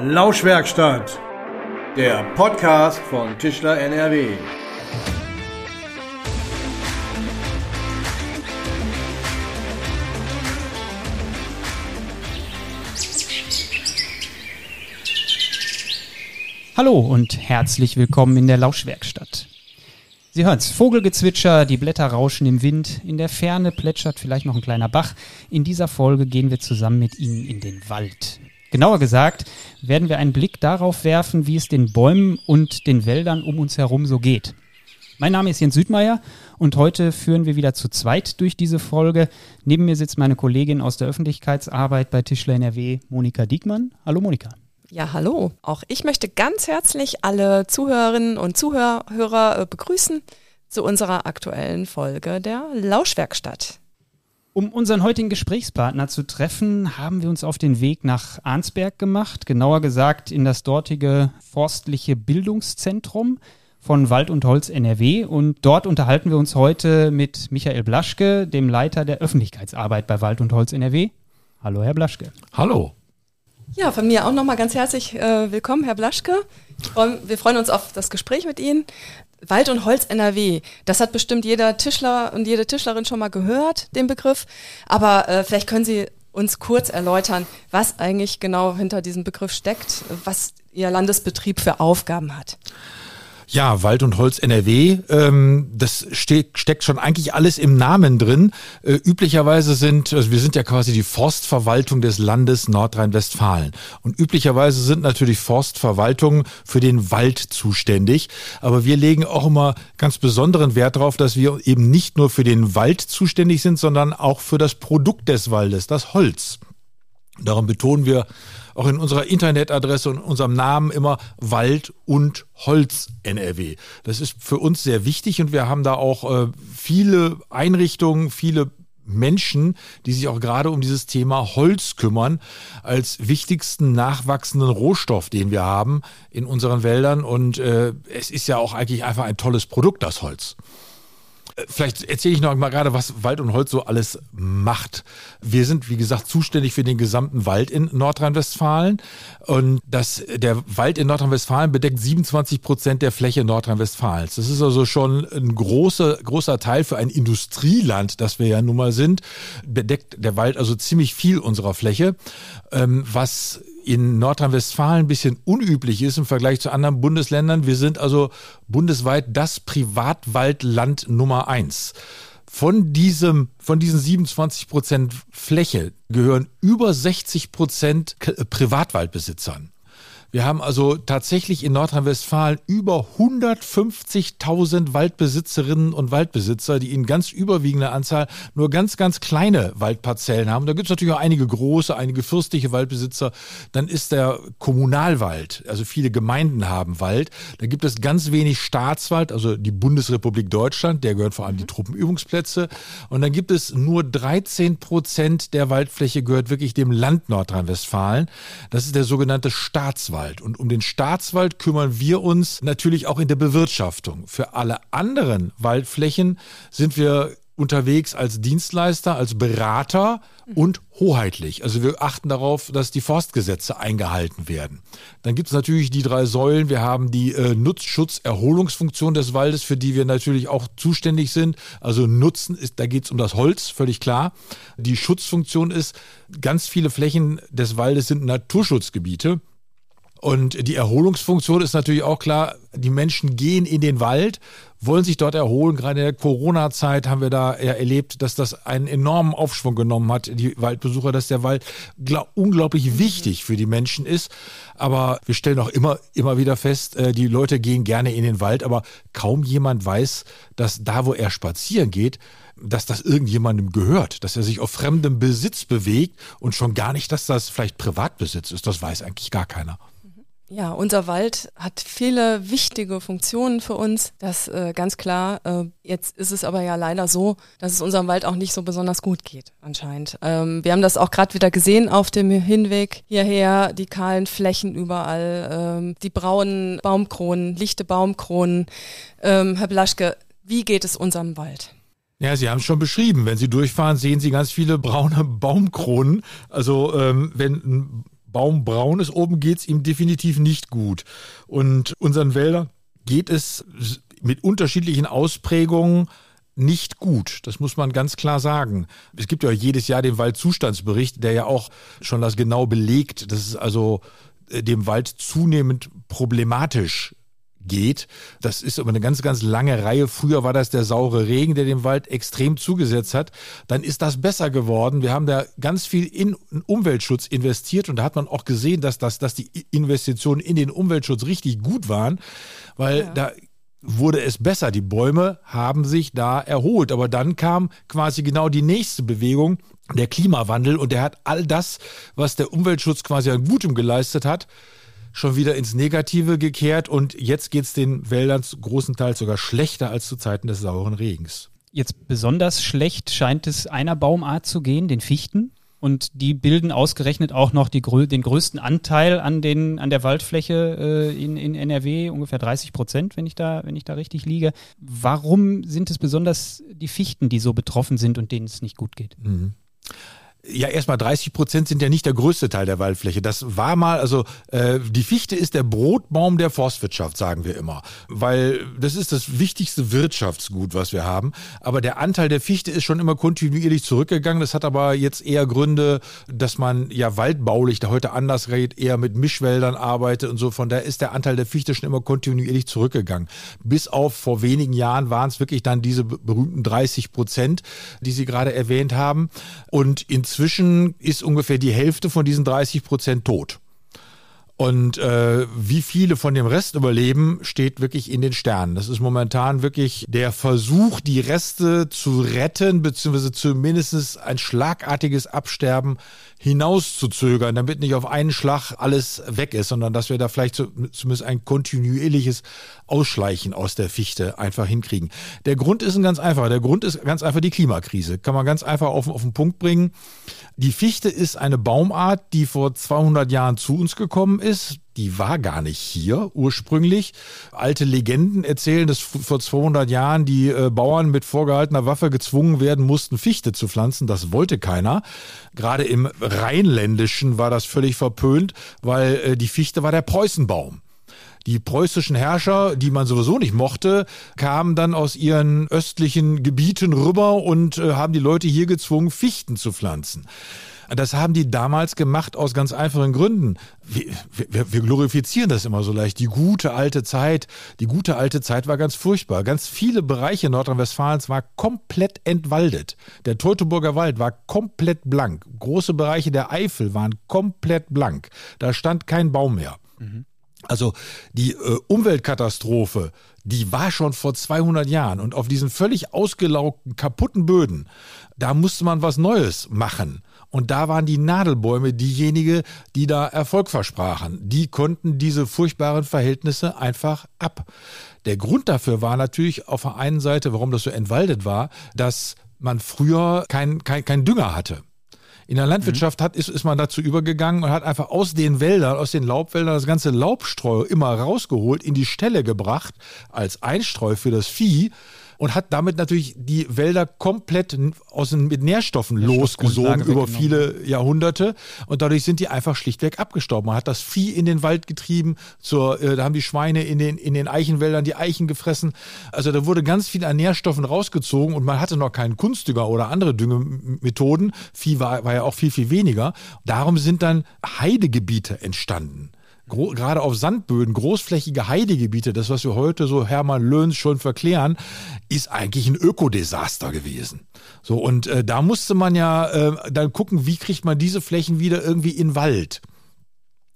Lauschwerkstatt, der Podcast von Tischler NRW. Hallo und herzlich willkommen in der Lauschwerkstatt. Sie hören's, Vogelgezwitscher, die Blätter rauschen im Wind, in der Ferne plätschert vielleicht noch ein kleiner Bach. In dieser Folge gehen wir zusammen mit Ihnen in den Wald. Genauer gesagt werden wir einen Blick darauf werfen, wie es den Bäumen und den Wäldern um uns herum so geht. Mein Name ist Jens Südmeier und heute führen wir wieder zu zweit durch diese Folge. Neben mir sitzt meine Kollegin aus der Öffentlichkeitsarbeit bei Tischler NRW, Monika Diekmann. Hallo Monika. Ja, hallo. Auch ich möchte ganz herzlich alle Zuhörerinnen und Zuhörer äh, begrüßen zu unserer aktuellen Folge der Lauschwerkstatt. Um unseren heutigen Gesprächspartner zu treffen, haben wir uns auf den Weg nach Arnsberg gemacht, genauer gesagt in das dortige forstliche Bildungszentrum von Wald und Holz NRW. Und dort unterhalten wir uns heute mit Michael Blaschke, dem Leiter der Öffentlichkeitsarbeit bei Wald und Holz NRW. Hallo, Herr Blaschke. Hallo. Ja, von mir auch nochmal ganz herzlich äh, willkommen, Herr Blaschke. Wir freuen uns auf das Gespräch mit Ihnen. Wald und Holz NRW, das hat bestimmt jeder Tischler und jede Tischlerin schon mal gehört, den Begriff. Aber äh, vielleicht können Sie uns kurz erläutern, was eigentlich genau hinter diesem Begriff steckt, was Ihr Landesbetrieb für Aufgaben hat. Ja, Wald und Holz NRW, ähm, das ste steckt schon eigentlich alles im Namen drin. Äh, üblicherweise sind, also wir sind ja quasi die Forstverwaltung des Landes Nordrhein-Westfalen. Und üblicherweise sind natürlich Forstverwaltungen für den Wald zuständig. Aber wir legen auch immer ganz besonderen Wert darauf, dass wir eben nicht nur für den Wald zuständig sind, sondern auch für das Produkt des Waldes, das Holz. Darum betonen wir auch in unserer Internetadresse und unserem Namen immer Wald und Holz NRW. Das ist für uns sehr wichtig und wir haben da auch äh, viele Einrichtungen, viele Menschen, die sich auch gerade um dieses Thema Holz kümmern, als wichtigsten nachwachsenden Rohstoff, den wir haben in unseren Wäldern. Und äh, es ist ja auch eigentlich einfach ein tolles Produkt, das Holz. Vielleicht erzähle ich noch mal gerade, was Wald und Holz so alles macht. Wir sind, wie gesagt, zuständig für den gesamten Wald in Nordrhein-Westfalen. Und das, der Wald in Nordrhein-Westfalen bedeckt 27 Prozent der Fläche Nordrhein-Westfalens. Das ist also schon ein großer, großer Teil für ein Industrieland, das wir ja nun mal sind. Bedeckt der Wald also ziemlich viel unserer Fläche, ähm, was in Nordrhein-Westfalen ein bisschen unüblich ist im Vergleich zu anderen Bundesländern. Wir sind also bundesweit das Privatwaldland Nummer eins. Von diesem, von diesen 27 Prozent Fläche gehören über 60 Prozent Privatwaldbesitzern. Wir haben also tatsächlich in Nordrhein-Westfalen über 150.000 Waldbesitzerinnen und Waldbesitzer, die in ganz überwiegender Anzahl nur ganz, ganz kleine Waldparzellen haben. Da gibt es natürlich auch einige große, einige fürstliche Waldbesitzer. Dann ist der Kommunalwald, also viele Gemeinden haben Wald. Da gibt es ganz wenig Staatswald, also die Bundesrepublik Deutschland, der gehört vor allem die mhm. Truppenübungsplätze. Und dann gibt es nur 13 Prozent der Waldfläche gehört wirklich dem Land Nordrhein-Westfalen. Das ist der sogenannte Staatswald. Staatswald. Und um den Staatswald kümmern wir uns natürlich auch in der Bewirtschaftung. Für alle anderen Waldflächen sind wir unterwegs als Dienstleister, als Berater und hoheitlich. Also wir achten darauf, dass die Forstgesetze eingehalten werden. Dann gibt es natürlich die drei Säulen. Wir haben die äh, Nutzschutz-Erholungsfunktion des Waldes, für die wir natürlich auch zuständig sind. Also Nutzen ist, da geht es um das Holz, völlig klar. Die Schutzfunktion ist, ganz viele Flächen des Waldes sind Naturschutzgebiete. Und die Erholungsfunktion ist natürlich auch klar, die Menschen gehen in den Wald, wollen sich dort erholen. Gerade in der Corona-Zeit haben wir da ja erlebt, dass das einen enormen Aufschwung genommen hat, die Waldbesucher, dass der Wald unglaublich wichtig für die Menschen ist. Aber wir stellen auch immer, immer wieder fest, äh, die Leute gehen gerne in den Wald, aber kaum jemand weiß, dass da, wo er spazieren geht, dass das irgendjemandem gehört, dass er sich auf fremdem Besitz bewegt und schon gar nicht, dass das vielleicht Privatbesitz ist. Das weiß eigentlich gar keiner. Ja, unser Wald hat viele wichtige Funktionen für uns. Das äh, ganz klar. Äh, jetzt ist es aber ja leider so, dass es unserem Wald auch nicht so besonders gut geht, anscheinend. Ähm, wir haben das auch gerade wieder gesehen auf dem Hinweg hierher, die kahlen Flächen überall, ähm, die braunen Baumkronen, lichte Baumkronen. Ähm, Herr Blaschke, wie geht es unserem Wald? Ja, Sie haben es schon beschrieben. Wenn Sie durchfahren, sehen Sie ganz viele braune Baumkronen. Also ähm, wenn ein Baum braun ist, oben geht's ihm definitiv nicht gut. Und unseren Wäldern geht es mit unterschiedlichen Ausprägungen nicht gut. Das muss man ganz klar sagen. Es gibt ja jedes Jahr den Waldzustandsbericht, der ja auch schon das genau belegt, dass es also äh, dem Wald zunehmend problematisch geht. Das ist aber eine ganz, ganz lange Reihe. Früher war das der saure Regen, der dem Wald extrem zugesetzt hat. Dann ist das besser geworden. Wir haben da ganz viel in Umweltschutz investiert und da hat man auch gesehen, dass, das, dass die Investitionen in den Umweltschutz richtig gut waren, weil ja. da wurde es besser. Die Bäume haben sich da erholt. Aber dann kam quasi genau die nächste Bewegung, der Klimawandel. Und der hat all das, was der Umweltschutz quasi an Gutem geleistet hat, schon wieder ins Negative gekehrt. Und jetzt geht es den Wäldern großenteils sogar schlechter als zu Zeiten des sauren Regens. Jetzt besonders schlecht scheint es einer Baumart zu gehen, den Fichten. Und die bilden ausgerechnet auch noch die, den größten Anteil an, den, an der Waldfläche äh, in, in NRW, ungefähr 30 Prozent, wenn ich, da, wenn ich da richtig liege. Warum sind es besonders die Fichten, die so betroffen sind und denen es nicht gut geht? Mhm. Ja, erstmal 30 Prozent sind ja nicht der größte Teil der Waldfläche. Das war mal, also äh, die Fichte ist der Brotbaum der Forstwirtschaft, sagen wir immer. Weil das ist das wichtigste Wirtschaftsgut, was wir haben. Aber der Anteil der Fichte ist schon immer kontinuierlich zurückgegangen. Das hat aber jetzt eher Gründe, dass man ja waldbaulich da heute anders redet, eher mit Mischwäldern arbeitet und so. Von daher ist der Anteil der Fichte schon immer kontinuierlich zurückgegangen. Bis auf vor wenigen Jahren waren es wirklich dann diese berühmten 30 Prozent, die Sie gerade erwähnt haben. Und inzwischen inzwischen ist ungefähr die Hälfte von diesen 30 Prozent tot. Und äh, wie viele von dem Rest überleben, steht wirklich in den Sternen. Das ist momentan wirklich der Versuch, die Reste zu retten, beziehungsweise zumindest ein schlagartiges Absterben hinauszuzögern, damit nicht auf einen Schlag alles weg ist, sondern dass wir da vielleicht zumindest ein kontinuierliches Ausschleichen aus der Fichte einfach hinkriegen. Der Grund ist ein ganz einfacher. Der Grund ist ganz einfach die Klimakrise. Kann man ganz einfach auf, auf den Punkt bringen. Die Fichte ist eine Baumart, die vor 200 Jahren zu uns gekommen ist die war gar nicht hier ursprünglich. Alte Legenden erzählen, dass vor 200 Jahren die äh, Bauern mit vorgehaltener Waffe gezwungen werden mussten, Fichte zu pflanzen. Das wollte keiner. Gerade im Rheinländischen war das völlig verpönt, weil äh, die Fichte war der Preußenbaum. Die preußischen Herrscher, die man sowieso nicht mochte, kamen dann aus ihren östlichen Gebieten rüber und äh, haben die Leute hier gezwungen, Fichten zu pflanzen. Das haben die damals gemacht aus ganz einfachen Gründen. Wir, wir, wir glorifizieren das immer so leicht. Die gute alte Zeit, die gute alte Zeit war ganz furchtbar. Ganz viele Bereiche Nordrhein-Westfalens war komplett entwaldet. Der Teutoburger Wald war komplett blank. Große Bereiche der Eifel waren komplett blank. Da stand kein Baum mehr. Mhm. Also die äh, Umweltkatastrophe, die war schon vor 200 Jahren und auf diesen völlig ausgelaugten, kaputten Böden, da musste man was Neues machen. Und da waren die Nadelbäume diejenigen, die da Erfolg versprachen. Die konnten diese furchtbaren Verhältnisse einfach ab. Der Grund dafür war natürlich auf der einen Seite, warum das so entwaldet war, dass man früher kein, kein, kein Dünger hatte. In der Landwirtschaft hat, ist, ist man dazu übergegangen und hat einfach aus den Wäldern, aus den Laubwäldern das ganze Laubstreu immer rausgeholt, in die Stelle gebracht, als Einstreu für das Vieh und hat damit natürlich die Wälder komplett aus mit Nährstoffen losgesogen über viele Jahrhunderte und dadurch sind die einfach schlichtweg abgestorben. Man hat das Vieh in den Wald getrieben, zur, äh, da haben die Schweine in den, in den Eichenwäldern die Eichen gefressen. Also da wurde ganz viel an Nährstoffen rausgezogen und man hatte noch keinen Kunstdünger oder andere Düngemethoden. Vieh war, war ja auch viel, viel weniger. Darum sind dann Heidegebiete entstanden gerade auf Sandböden, großflächige Heidegebiete, das, was wir heute so Hermann Löhns schon verklären, ist eigentlich ein Ökodesaster gewesen. So, und äh, da musste man ja äh, dann gucken, wie kriegt man diese Flächen wieder irgendwie in Wald.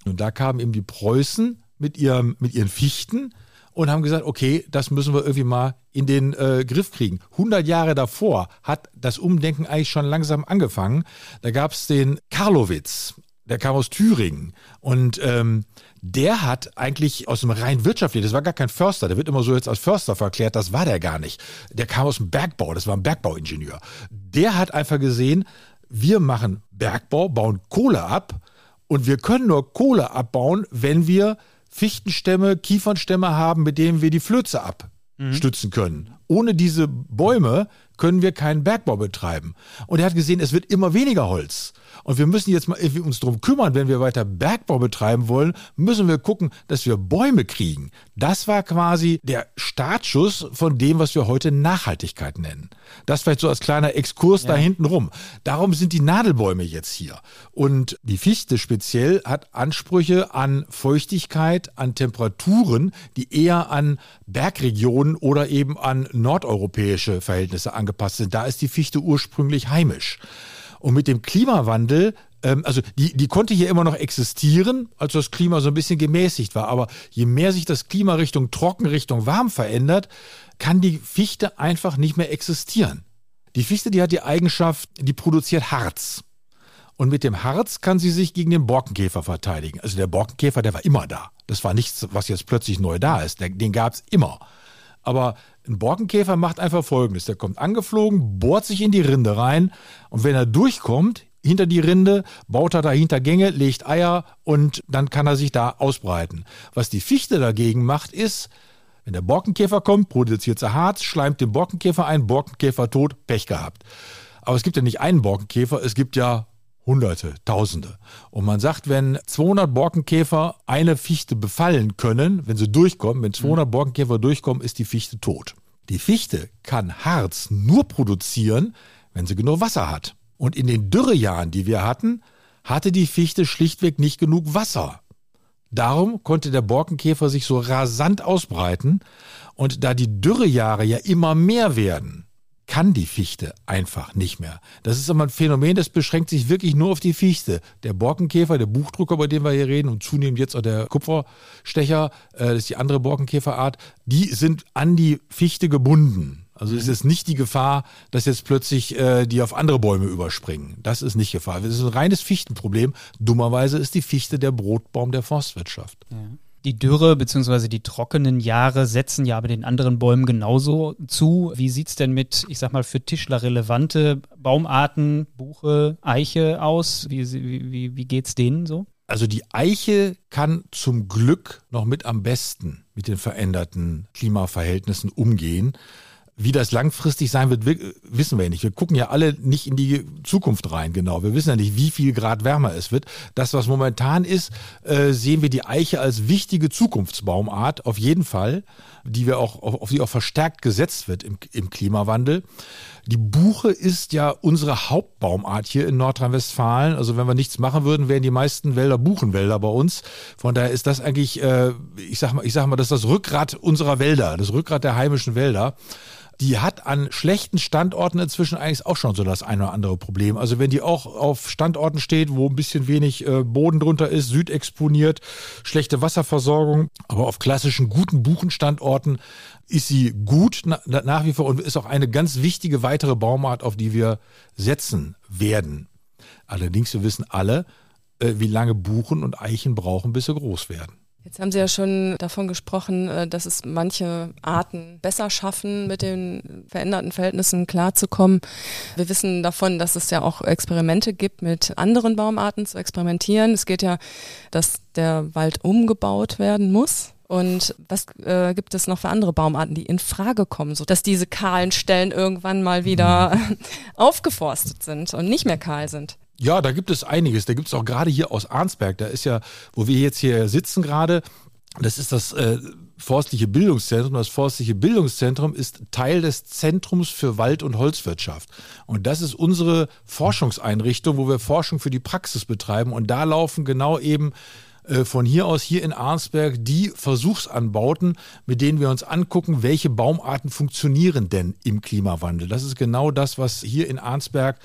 Und da kamen eben die Preußen mit, ihrem, mit ihren Fichten und haben gesagt, okay, das müssen wir irgendwie mal in den äh, Griff kriegen. 100 Jahre davor hat das Umdenken eigentlich schon langsam angefangen. Da gab es den Karlowitz, der kam aus Thüringen und ähm, der hat eigentlich aus dem rein wirtschaftlichen, das war gar kein Förster, der wird immer so jetzt als Förster verklärt, das war der gar nicht. Der kam aus dem Bergbau, das war ein Bergbauingenieur. Der hat einfach gesehen, wir machen Bergbau, bauen Kohle ab und wir können nur Kohle abbauen, wenn wir Fichtenstämme, Kiefernstämme haben, mit denen wir die Flöze abstützen können. Ohne diese Bäume können wir keinen Bergbau betreiben. Und er hat gesehen, es wird immer weniger Holz. Und wir müssen jetzt mal irgendwie uns drum kümmern, wenn wir weiter Bergbau betreiben wollen, müssen wir gucken, dass wir Bäume kriegen. Das war quasi der Startschuss von dem, was wir heute Nachhaltigkeit nennen. Das vielleicht so als kleiner Exkurs ja. da hinten rum. Darum sind die Nadelbäume jetzt hier. Und die Fichte speziell hat Ansprüche an Feuchtigkeit, an Temperaturen, die eher an Bergregionen oder eben an nordeuropäische Verhältnisse angepasst sind. Da ist die Fichte ursprünglich heimisch. Und mit dem Klimawandel ähm, also die, die konnte hier immer noch existieren, als das Klima so ein bisschen gemäßigt war. Aber je mehr sich das Klima Richtung trocken, Richtung warm verändert, kann die Fichte einfach nicht mehr existieren. Die Fichte, die hat die Eigenschaft, die produziert Harz. Und mit dem Harz kann sie sich gegen den Borkenkäfer verteidigen. Also der Borkenkäfer, der war immer da. Das war nichts, was jetzt plötzlich neu da ist. Den gab es immer. Aber ein Borkenkäfer macht einfach Folgendes. Der kommt angeflogen, bohrt sich in die Rinde rein und wenn er durchkommt, hinter die Rinde, baut er dahinter Gänge, legt Eier und dann kann er sich da ausbreiten. Was die Fichte dagegen macht, ist, wenn der Borkenkäfer kommt, produziert sie Harz, schleimt den Borkenkäfer ein, Borkenkäfer tot, Pech gehabt. Aber es gibt ja nicht einen Borkenkäfer, es gibt ja Hunderte, Tausende. Und man sagt, wenn 200 Borkenkäfer eine Fichte befallen können, wenn sie durchkommen, wenn 200 mhm. Borkenkäfer durchkommen, ist die Fichte tot. Die Fichte kann Harz nur produzieren, wenn sie genug Wasser hat. Und in den Dürrejahren, die wir hatten, hatte die Fichte schlichtweg nicht genug Wasser. Darum konnte der Borkenkäfer sich so rasant ausbreiten. Und da die Dürrejahre ja immer mehr werden, kann die Fichte einfach nicht mehr. Das ist aber ein Phänomen, das beschränkt sich wirklich nur auf die Fichte. Der Borkenkäfer, der Buchdrucker, über den wir hier reden, und zunehmend jetzt auch der Kupferstecher, äh, das ist die andere Borkenkäferart, die sind an die Fichte gebunden. Also es ist nicht die Gefahr, dass jetzt plötzlich äh, die auf andere Bäume überspringen. Das ist nicht Gefahr. Das ist ein reines Fichtenproblem. Dummerweise ist die Fichte der Brotbaum der Forstwirtschaft. Ja. Die Dürre bzw. die trockenen Jahre setzen ja aber den anderen Bäumen genauso zu. Wie sieht es denn mit, ich sag mal, für Tischler relevante Baumarten, Buche, Eiche aus? Wie, wie, wie geht's denen so? Also die Eiche kann zum Glück noch mit am besten mit den veränderten Klimaverhältnissen umgehen. Wie das langfristig sein wird, wissen wir ja nicht. Wir gucken ja alle nicht in die Zukunft rein, genau. Wir wissen ja nicht, wie viel Grad wärmer es wird. Das, was momentan ist, äh, sehen wir die Eiche als wichtige Zukunftsbaumart, auf jeden Fall, die wir auch, auf die auch verstärkt gesetzt wird im, im Klimawandel. Die Buche ist ja unsere Hauptbaumart hier in Nordrhein-Westfalen. Also wenn wir nichts machen würden, wären die meisten Wälder Buchenwälder bei uns. Von daher ist das eigentlich, äh, ich sag mal, ich sag mal, das ist das Rückgrat unserer Wälder, das Rückgrat der heimischen Wälder die hat an schlechten Standorten inzwischen eigentlich auch schon so das eine oder andere Problem. Also wenn die auch auf Standorten steht, wo ein bisschen wenig äh, Boden drunter ist, südexponiert, schlechte Wasserversorgung, aber auf klassischen guten Buchenstandorten ist sie gut na, nach wie vor und ist auch eine ganz wichtige weitere Baumart, auf die wir setzen werden. Allerdings, wir wissen alle, äh, wie lange Buchen und Eichen brauchen, bis sie groß werden. Jetzt haben Sie ja schon davon gesprochen, äh, dass es manche Arten besser schaffen, mit den veränderten Verhältnissen klarzukommen. Wir wissen davon, dass es ja auch Experimente gibt, mit anderen Baumarten zu experimentieren. Es geht ja, dass der Wald umgebaut werden muss. Und was äh, gibt es noch für andere Baumarten, die in Frage kommen, so dass diese kahlen Stellen irgendwann mal wieder aufgeforstet sind und nicht mehr kahl sind? Ja, da gibt es einiges. Da gibt es auch gerade hier aus Arnsberg, da ist ja, wo wir jetzt hier sitzen gerade, das ist das äh, Forstliche Bildungszentrum. Das Forstliche Bildungszentrum ist Teil des Zentrums für Wald- und Holzwirtschaft. Und das ist unsere Forschungseinrichtung, wo wir Forschung für die Praxis betreiben. Und da laufen genau eben von hier aus hier in Arnsberg die Versuchsanbauten, mit denen wir uns angucken, welche Baumarten funktionieren denn im Klimawandel. Das ist genau das, was hier in Arnsberg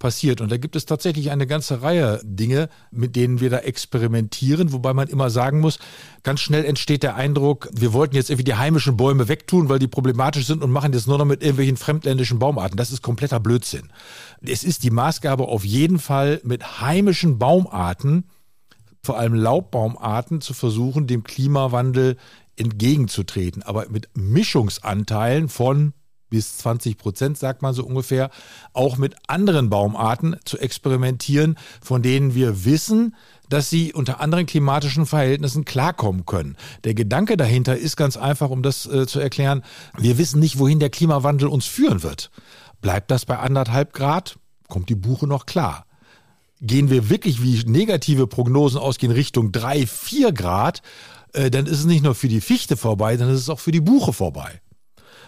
passiert. Und da gibt es tatsächlich eine ganze Reihe Dinge, mit denen wir da experimentieren, wobei man immer sagen muss, ganz schnell entsteht der Eindruck, wir wollten jetzt irgendwie die heimischen Bäume wegtun, weil die problematisch sind und machen jetzt nur noch mit irgendwelchen fremdländischen Baumarten. Das ist kompletter Blödsinn. Es ist die Maßgabe auf jeden Fall mit heimischen Baumarten, vor allem Laubbaumarten, zu versuchen, dem Klimawandel entgegenzutreten, aber mit Mischungsanteilen von bis 20 Prozent, sagt man so ungefähr, auch mit anderen Baumarten zu experimentieren, von denen wir wissen, dass sie unter anderen klimatischen Verhältnissen klarkommen können. Der Gedanke dahinter ist ganz einfach, um das äh, zu erklären, wir wissen nicht, wohin der Klimawandel uns führen wird. Bleibt das bei anderthalb Grad? Kommt die Buche noch klar? Gehen wir wirklich, wie negative Prognosen ausgehen, Richtung drei, vier Grad, äh, dann ist es nicht nur für die Fichte vorbei, dann ist es auch für die Buche vorbei.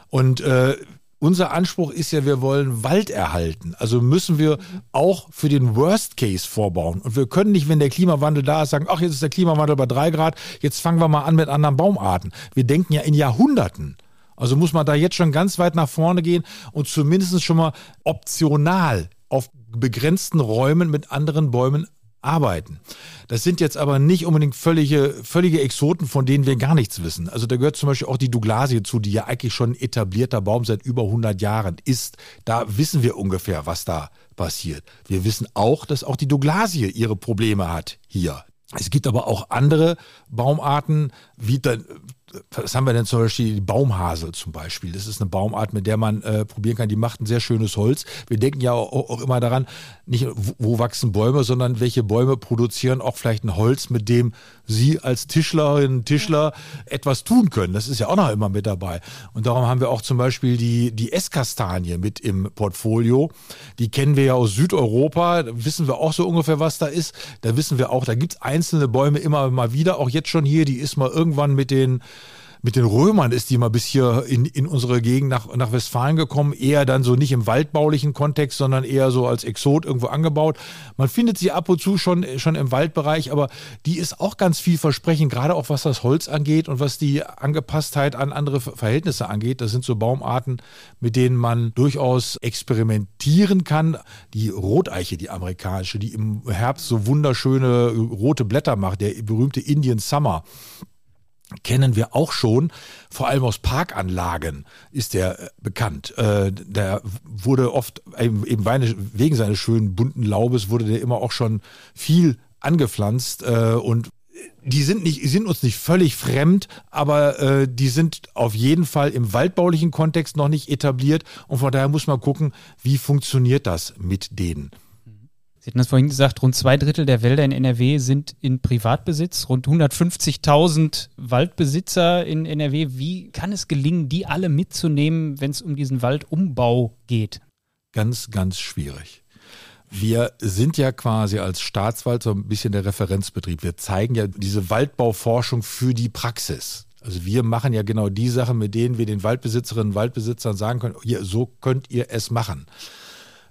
Und äh, unser Anspruch ist ja, wir wollen Wald erhalten. Also müssen wir auch für den Worst Case vorbauen. Und wir können nicht, wenn der Klimawandel da ist, sagen, ach, jetzt ist der Klimawandel bei drei Grad, jetzt fangen wir mal an mit anderen Baumarten. Wir denken ja in Jahrhunderten. Also muss man da jetzt schon ganz weit nach vorne gehen und zumindest schon mal optional auf begrenzten Räumen mit anderen Bäumen arbeiten. Das sind jetzt aber nicht unbedingt völlige, völlige Exoten, von denen wir gar nichts wissen. Also da gehört zum Beispiel auch die Douglasie zu, die ja eigentlich schon ein etablierter Baum seit über 100 Jahren ist. Da wissen wir ungefähr, was da passiert. Wir wissen auch, dass auch die Douglasie ihre Probleme hat hier. Es gibt aber auch andere Baumarten, wie dann was haben wir denn zum Beispiel? Die Baumhasel zum Beispiel. Das ist eine Baumart, mit der man äh, probieren kann. Die macht ein sehr schönes Holz. Wir denken ja auch, auch immer daran, nicht wo wachsen Bäume, sondern welche Bäume produzieren auch vielleicht ein Holz, mit dem Sie als Tischlerin, Tischler etwas tun können. Das ist ja auch noch immer mit dabei. Und darum haben wir auch zum Beispiel die, die Esskastanie mit im Portfolio. Die kennen wir ja aus Südeuropa. Wissen wir auch so ungefähr, was da ist. Da wissen wir auch, da gibt es einzelne Bäume immer mal wieder. Auch jetzt schon hier, die ist mal irgendwann mit den mit den Römern ist die mal bis hier in, in unsere Gegend nach, nach Westfalen gekommen. Eher dann so nicht im waldbaulichen Kontext, sondern eher so als Exot irgendwo angebaut. Man findet sie ab und zu schon, schon im Waldbereich, aber die ist auch ganz vielversprechend, gerade auch was das Holz angeht und was die Angepasstheit an andere Verhältnisse angeht. Das sind so Baumarten, mit denen man durchaus experimentieren kann. Die Roteiche, die amerikanische, die im Herbst so wunderschöne rote Blätter macht, der berühmte Indian Summer kennen wir auch schon, vor allem aus Parkanlagen ist der äh, bekannt. Äh, der wurde oft, eben wegen seines schönen bunten Laubes, wurde der immer auch schon viel angepflanzt äh, und die sind nicht, sind uns nicht völlig fremd, aber äh, die sind auf jeden Fall im waldbaulichen Kontext noch nicht etabliert und von daher muss man gucken, wie funktioniert das mit denen. Sie hatten das vorhin gesagt, rund zwei Drittel der Wälder in NRW sind in Privatbesitz, rund 150.000 Waldbesitzer in NRW. Wie kann es gelingen, die alle mitzunehmen, wenn es um diesen Waldumbau geht? Ganz, ganz schwierig. Wir sind ja quasi als Staatswald so ein bisschen der Referenzbetrieb. Wir zeigen ja diese Waldbauforschung für die Praxis. Also wir machen ja genau die Sachen, mit denen wir den Waldbesitzerinnen und Waldbesitzern sagen können, hier, so könnt ihr es machen.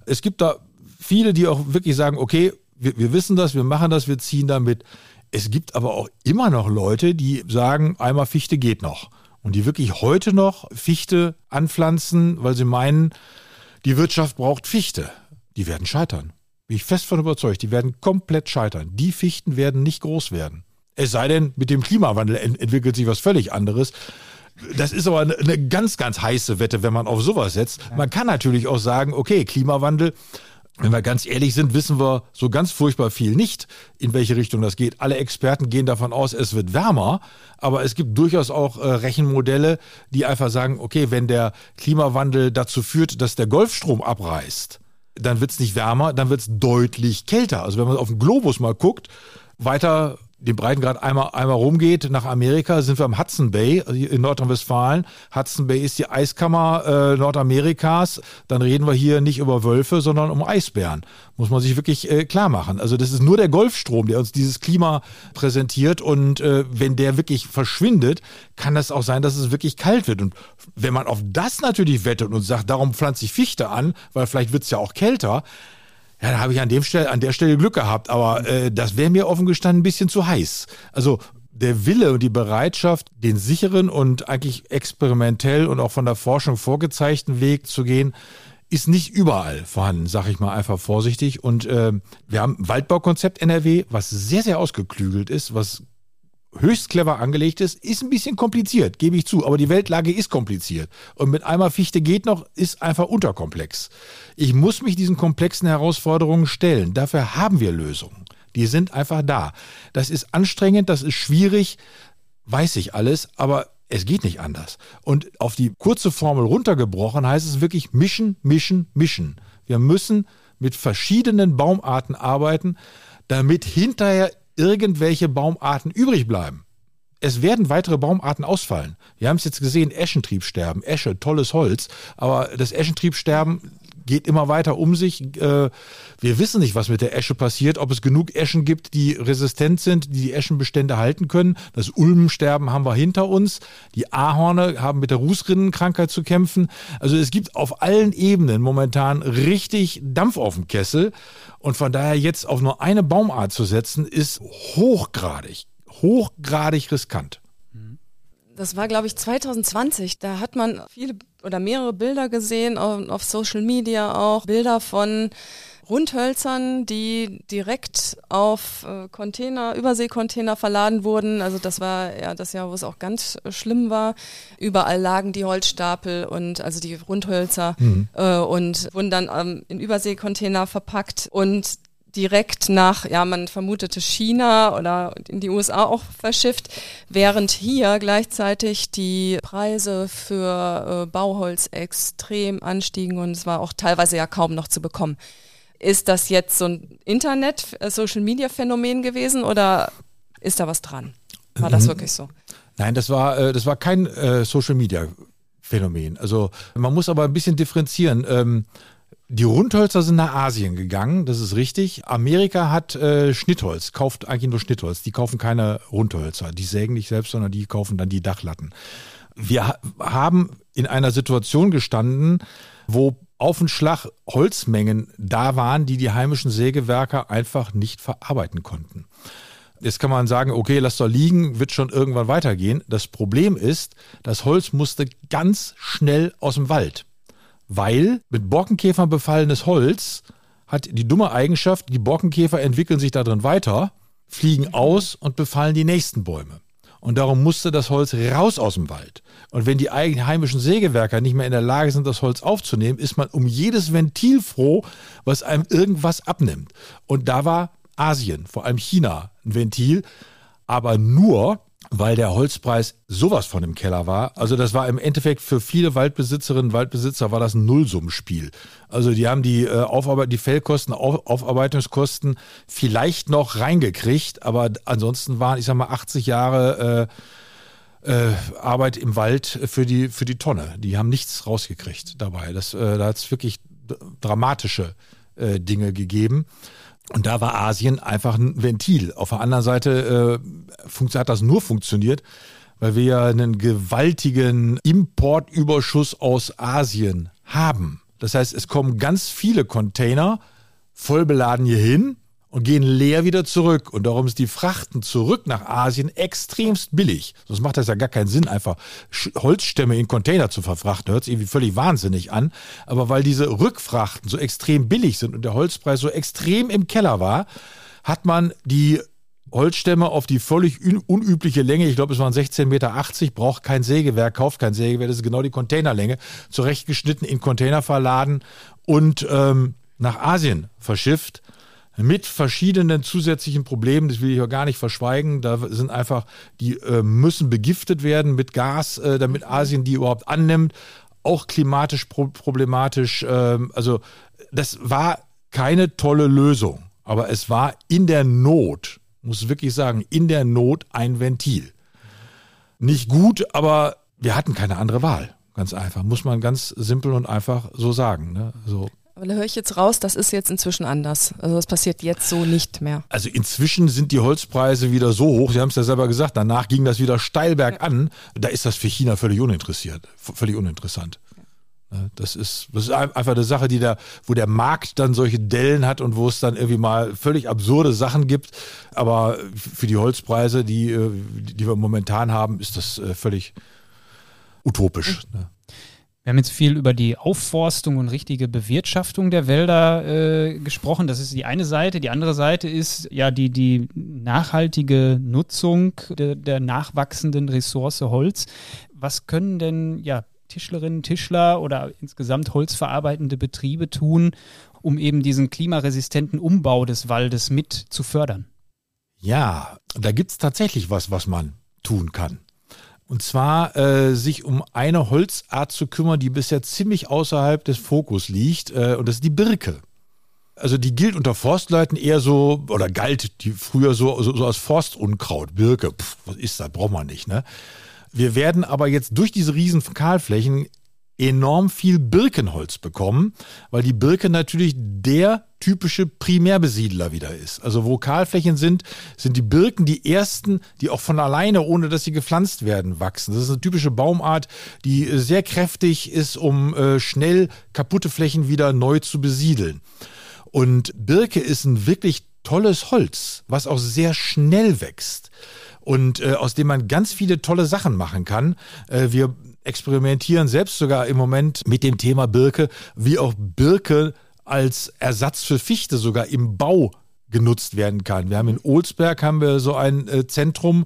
Es gibt da viele, die auch wirklich sagen, okay, wir, wir wissen das, wir machen das, wir ziehen damit. Es gibt aber auch immer noch Leute, die sagen, einmal Fichte geht noch. Und die wirklich heute noch Fichte anpflanzen, weil sie meinen, die Wirtschaft braucht Fichte. Die werden scheitern. Bin ich fest von überzeugt. Die werden komplett scheitern. Die Fichten werden nicht groß werden. Es sei denn, mit dem Klimawandel ent entwickelt sich was völlig anderes. Das ist aber eine ganz, ganz heiße Wette, wenn man auf sowas setzt. Man kann natürlich auch sagen, okay, Klimawandel, wenn wir ganz ehrlich sind, wissen wir so ganz furchtbar viel nicht, in welche Richtung das geht. Alle Experten gehen davon aus, es wird wärmer, aber es gibt durchaus auch äh, Rechenmodelle, die einfach sagen, okay, wenn der Klimawandel dazu führt, dass der Golfstrom abreißt, dann wird es nicht wärmer, dann wird es deutlich kälter. Also wenn man auf den Globus mal guckt, weiter den Breitengrad einmal, einmal rumgeht nach Amerika, sind wir am Hudson Bay in Nordrhein-Westfalen. Hudson Bay ist die Eiskammer äh, Nordamerikas. Dann reden wir hier nicht über Wölfe, sondern um Eisbären. Muss man sich wirklich äh, klar machen. Also das ist nur der Golfstrom, der uns dieses Klima präsentiert. Und äh, wenn der wirklich verschwindet, kann das auch sein, dass es wirklich kalt wird. Und wenn man auf das natürlich wettet und sagt, darum pflanze ich Fichte an, weil vielleicht wird es ja auch kälter, ja, da habe ich an, dem Stelle, an der Stelle Glück gehabt, aber äh, das wäre mir offen gestanden ein bisschen zu heiß. Also der Wille und die Bereitschaft, den sicheren und eigentlich experimentell und auch von der Forschung vorgezeigten Weg zu gehen, ist nicht überall vorhanden, sag ich mal einfach vorsichtig. Und äh, wir haben Waldbaukonzept NRW, was sehr, sehr ausgeklügelt ist, was höchst clever angelegt ist, ist ein bisschen kompliziert, gebe ich zu. Aber die Weltlage ist kompliziert. Und mit einmal Fichte geht noch, ist einfach unterkomplex. Ich muss mich diesen komplexen Herausforderungen stellen. Dafür haben wir Lösungen. Die sind einfach da. Das ist anstrengend, das ist schwierig, weiß ich alles, aber es geht nicht anders. Und auf die kurze Formel runtergebrochen heißt es wirklich mischen, mischen, mischen. Wir müssen mit verschiedenen Baumarten arbeiten, damit hinterher irgendwelche Baumarten übrig bleiben. Es werden weitere Baumarten ausfallen. Wir haben es jetzt gesehen, Eschentriebsterben. Esche, tolles Holz, aber das Eschentriebsterben geht immer weiter um sich. Äh, wir wissen nicht, was mit der Esche passiert, ob es genug Eschen gibt, die resistent sind, die die Eschenbestände halten können. Das Ulmensterben haben wir hinter uns. Die Ahorne haben mit der Rußrinnenkrankheit zu kämpfen. Also es gibt auf allen Ebenen momentan richtig Dampf auf dem Kessel. Und von daher jetzt auf nur eine Baumart zu setzen, ist hochgradig, hochgradig riskant. Das war, glaube ich, 2020. Da hat man viele oder mehrere Bilder gesehen, auf Social Media auch. Bilder von Rundhölzern, die direkt auf äh, Container, Überseekontainer verladen wurden. Also das war ja das Jahr, wo es auch ganz schlimm war. Überall lagen die Holzstapel und also die Rundhölzer mhm. äh, und wurden dann ähm, in Überseekontainer verpackt. Und direkt nach, ja, man vermutete China oder in die USA auch verschifft, während hier gleichzeitig die Preise für äh, Bauholz extrem anstiegen und es war auch teilweise ja kaum noch zu bekommen. Ist das jetzt so ein Internet, äh, Social Media Phänomen gewesen oder ist da was dran? War das mhm. wirklich so? Nein, das war, äh, das war kein äh, Social Media Phänomen. Also man muss aber ein bisschen differenzieren. Ähm, die Rundhölzer sind nach Asien gegangen, das ist richtig. Amerika hat äh, Schnittholz, kauft eigentlich nur Schnittholz. Die kaufen keine Rundhölzer. Die sägen nicht selbst, sondern die kaufen dann die Dachlatten. Wir haben in einer Situation gestanden, wo auf den Schlag Holzmengen da waren, die die heimischen Sägewerke einfach nicht verarbeiten konnten. Jetzt kann man sagen, okay, lass doch liegen, wird schon irgendwann weitergehen. Das Problem ist, das Holz musste ganz schnell aus dem Wald weil mit Borkenkäfern befallenes Holz hat die dumme Eigenschaft, die Borkenkäfer entwickeln sich da drin weiter, fliegen aus und befallen die nächsten Bäume. Und darum musste das Holz raus aus dem Wald. Und wenn die heimischen Sägewerker nicht mehr in der Lage sind, das Holz aufzunehmen, ist man um jedes Ventil froh, was einem irgendwas abnimmt. Und da war Asien, vor allem China, ein Ventil, aber nur, weil der Holzpreis sowas von im Keller war. Also das war im Endeffekt für viele Waldbesitzerinnen und Waldbesitzer war das ein Nullsummspiel. Also die haben die äh, Aufarbeit die Fellkosten, Auf Aufarbeitungskosten vielleicht noch reingekriegt, aber ansonsten waren, ich sag mal, 80 Jahre äh, äh, Arbeit im Wald für die, für die Tonne. Die haben nichts rausgekriegt dabei. Das, äh, da hat es wirklich dramatische äh, Dinge gegeben. Und da war Asien einfach ein Ventil. Auf der anderen Seite äh, hat das nur funktioniert, weil wir ja einen gewaltigen Importüberschuss aus Asien haben. Das heißt, es kommen ganz viele Container voll beladen hier hin und gehen leer wieder zurück. Und darum ist die Frachten zurück nach Asien extremst billig. Sonst macht das ja gar keinen Sinn, einfach Holzstämme in Container zu verfrachten. Hört sich irgendwie völlig wahnsinnig an. Aber weil diese Rückfrachten so extrem billig sind und der Holzpreis so extrem im Keller war, hat man die Holzstämme auf die völlig unübliche Länge, ich glaube es waren 16,80 Meter, braucht kein Sägewerk, kauft kein Sägewerk, das ist genau die Containerlänge, zurechtgeschnitten, in Container verladen und ähm, nach Asien verschifft mit verschiedenen zusätzlichen Problemen, das will ich auch gar nicht verschweigen. Da sind einfach, die äh, müssen begiftet werden mit Gas, äh, damit Asien die überhaupt annimmt. Auch klimatisch pro problematisch. Ähm, also das war keine tolle Lösung, aber es war in der Not, muss wirklich sagen, in der Not ein Ventil. Nicht gut, aber wir hatten keine andere Wahl. Ganz einfach, muss man ganz simpel und einfach so sagen. Ne? So. Aber da höre ich jetzt raus, das ist jetzt inzwischen anders. Also das passiert jetzt so nicht mehr. Also inzwischen sind die Holzpreise wieder so hoch, Sie haben es ja selber gesagt, danach ging das wieder steil bergan. Da ist das für China völlig uninteressiert, völlig uninteressant. Das ist, das ist einfach eine Sache, die da, wo der Markt dann solche Dellen hat und wo es dann irgendwie mal völlig absurde Sachen gibt. Aber für die Holzpreise, die, äh, die wir momentan haben, ist das äh, völlig utopisch. Mhm. Wir haben jetzt viel über die Aufforstung und richtige Bewirtschaftung der Wälder äh, gesprochen. Das ist die eine Seite. Die andere Seite ist ja die, die nachhaltige Nutzung der, der nachwachsenden Ressource Holz. Was können denn ja, Tischlerinnen, Tischler oder insgesamt holzverarbeitende Betriebe tun, um eben diesen klimaresistenten Umbau des Waldes mit zu fördern? Ja, da gibt es tatsächlich was, was man tun kann. Und zwar äh, sich um eine Holzart zu kümmern, die bisher ziemlich außerhalb des Fokus liegt. Äh, und das ist die Birke. Also die gilt unter Forstleuten eher so, oder galt die früher so, so, so als Forstunkraut. Birke, pff, was ist das? Braucht man nicht. Ne? Wir werden aber jetzt durch diese riesen Kahlflächen enorm viel Birkenholz bekommen, weil die Birke natürlich der typische Primärbesiedler wieder ist. Also wo Kahlflächen sind, sind die Birken die ersten, die auch von alleine, ohne dass sie gepflanzt werden, wachsen. Das ist eine typische Baumart, die sehr kräftig ist, um äh, schnell kaputte Flächen wieder neu zu besiedeln. Und Birke ist ein wirklich tolles Holz, was auch sehr schnell wächst und äh, aus dem man ganz viele tolle Sachen machen kann. Äh, wir experimentieren selbst sogar im Moment mit dem Thema Birke, wie auch Birke als Ersatz für Fichte sogar im Bau genutzt werden kann. Wir haben in Olsberg haben wir so ein äh, Zentrum,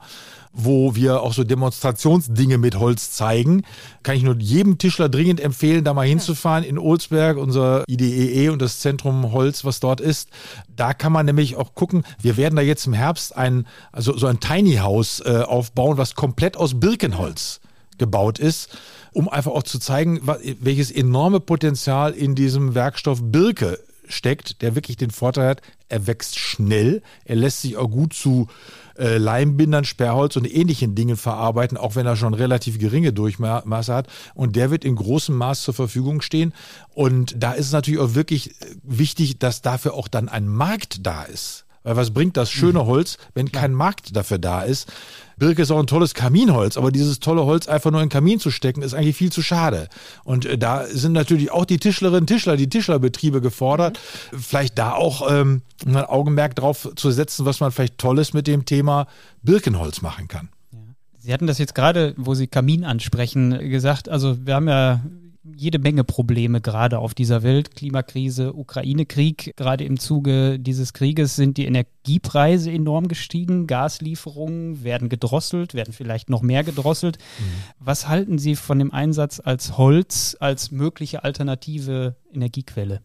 wo wir auch so Demonstrationsdinge mit Holz zeigen. Kann ich nur jedem Tischler dringend empfehlen, da mal hinzufahren in Olsberg, unser IDEE e und das Zentrum Holz, was dort ist. Da kann man nämlich auch gucken, wir werden da jetzt im Herbst ein, also so ein Tiny House äh, aufbauen, was komplett aus Birkenholz gebaut ist, um einfach auch zu zeigen, welches enorme Potenzial in diesem Werkstoff Birke steckt, der wirklich den Vorteil hat, er wächst schnell, er lässt sich auch gut zu äh, Leimbindern, Sperrholz und ähnlichen Dingen verarbeiten, auch wenn er schon relativ geringe Durchmaße hat. Und der wird in großem Maß zur Verfügung stehen. Und da ist es natürlich auch wirklich wichtig, dass dafür auch dann ein Markt da ist. Weil was bringt das schöne mhm. Holz, wenn kein Markt dafür da ist? Birke ist auch ein tolles Kaminholz, aber dieses tolle Holz einfach nur in den Kamin zu stecken, ist eigentlich viel zu schade. Und äh, da sind natürlich auch die Tischlerinnen, Tischler, die Tischlerbetriebe gefordert, mhm. vielleicht da auch ähm, ein Augenmerk drauf zu setzen, was man vielleicht Tolles mit dem Thema Birkenholz machen kann. Sie hatten das jetzt gerade, wo Sie Kamin ansprechen, gesagt. Also wir haben ja jede Menge Probleme gerade auf dieser Welt. Klimakrise, Ukraine-Krieg. Gerade im Zuge dieses Krieges sind die Energiepreise enorm gestiegen. Gaslieferungen werden gedrosselt, werden vielleicht noch mehr gedrosselt. Mhm. Was halten Sie von dem Einsatz als Holz als mögliche alternative Energiequelle?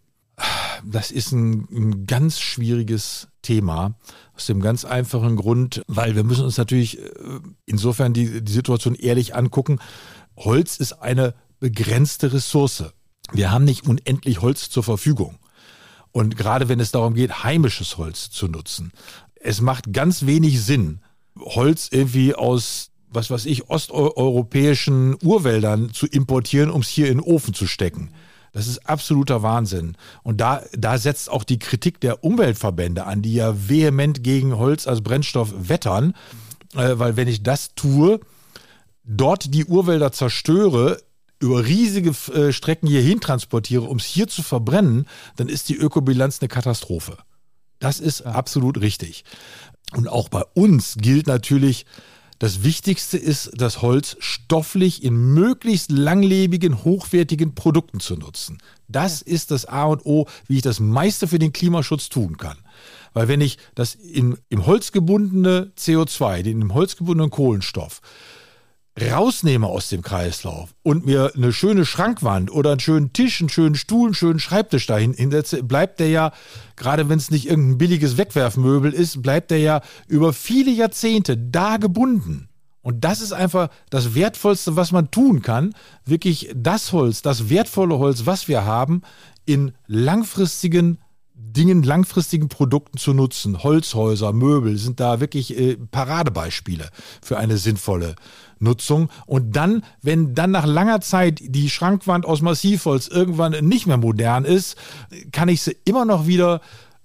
Das ist ein, ein ganz schwieriges Thema. Aus dem ganz einfachen Grund, weil wir müssen uns natürlich äh, insofern die, die Situation ehrlich angucken. Holz ist eine begrenzte Ressource. Wir haben nicht unendlich Holz zur Verfügung. Und gerade wenn es darum geht, heimisches Holz zu nutzen, es macht ganz wenig Sinn, Holz irgendwie aus, was weiß ich, osteuropäischen Urwäldern zu importieren, um es hier in den Ofen zu stecken. Das ist absoluter Wahnsinn. Und da, da setzt auch die Kritik der Umweltverbände an, die ja vehement gegen Holz als Brennstoff wettern. Äh, weil wenn ich das tue, dort die Urwälder zerstöre, über riesige äh, Strecken hierhin transportiere, um es hier zu verbrennen, dann ist die Ökobilanz eine Katastrophe. Das ist absolut richtig. Und auch bei uns gilt natürlich, das Wichtigste ist, das Holz stofflich in möglichst langlebigen, hochwertigen Produkten zu nutzen. Das ja. ist das A und O, wie ich das meiste für den Klimaschutz tun kann. Weil wenn ich das in, im Holz gebundene CO2, den im Holz gebundenen Kohlenstoff, rausnehme aus dem Kreislauf und mir eine schöne Schrankwand oder einen schönen Tisch, einen schönen Stuhl, einen schönen Schreibtisch dahin hinsetze, bleibt der ja, gerade wenn es nicht irgendein billiges Wegwerfmöbel ist, bleibt der ja über viele Jahrzehnte da gebunden. Und das ist einfach das Wertvollste, was man tun kann. Wirklich das Holz, das wertvolle Holz, was wir haben, in langfristigen Dingen, langfristigen Produkten zu nutzen. Holzhäuser, Möbel sind da wirklich äh, Paradebeispiele für eine sinnvolle Nutzung. Und dann, wenn dann nach langer Zeit die Schrankwand aus Massivholz irgendwann nicht mehr modern ist, kann ich sie immer noch wieder